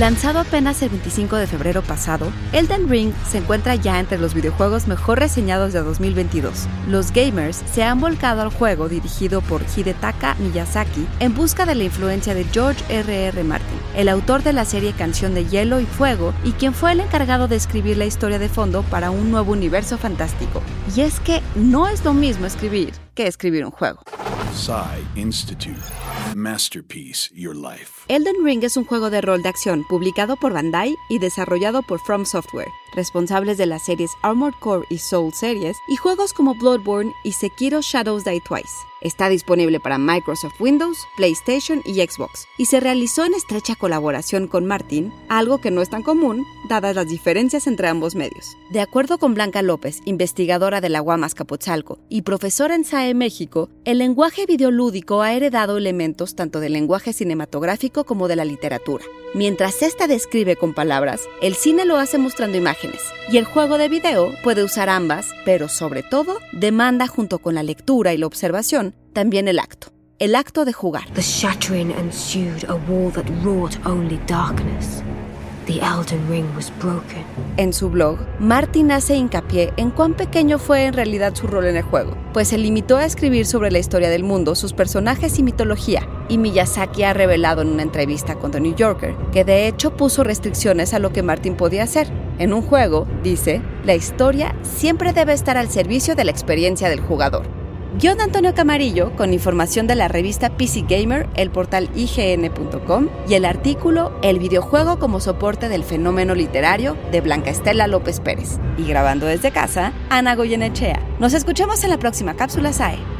Lanzado apenas el 25 de febrero pasado, Elden Ring se encuentra ya entre los videojuegos mejor reseñados de 2022. Los gamers se han volcado al juego dirigido por Hidetaka Miyazaki en busca de la influencia de George R.R. R. Martin, el autor de la serie Canción de Hielo y Fuego y quien fue el encargado de escribir la historia de fondo para un nuevo universo fantástico. Y es que no es lo mismo escribir que escribir un juego. Institute. Masterpiece Your Life. Elden Ring es un juego de rol de acción publicado por Bandai y desarrollado por From Software, responsables de las series Armored Core y Soul Series y juegos como Bloodborne y Sekiro Shadows Die Twice. Está disponible para Microsoft Windows, PlayStation y Xbox, y se realizó en estrecha colaboración con Martin, algo que no es tan común, dadas las diferencias entre ambos medios. De acuerdo con Blanca López, investigadora de la UAMAS Capotzalco y profesora en SAE México, el lenguaje videolúdico ha heredado elementos tanto del lenguaje cinematográfico como de la literatura. Mientras esta describe con palabras, el cine lo hace mostrando imágenes, y el juego de video puede usar ambas, pero sobre todo demanda junto con la lectura y la observación también el acto, el acto de jugar. The shattering ensued a wall that wrought only darkness. The Elden Ring was broken. En su blog, Martin hace hincapié en cuán pequeño fue en realidad su rol en el juego, pues se limitó a escribir sobre la historia del mundo, sus personajes y mitología, y Miyazaki ha revelado en una entrevista con The New Yorker que de hecho puso restricciones a lo que Martin podía hacer. En un juego, dice, la historia siempre debe estar al servicio de la experiencia del jugador. Guión de Antonio Camarillo, con información de la revista PC Gamer, el portal IGN.com y el artículo El videojuego como soporte del fenómeno literario de Blanca Estela López Pérez. Y grabando desde casa, Ana Goyenechea. Nos escuchamos en la próxima cápsula SAE.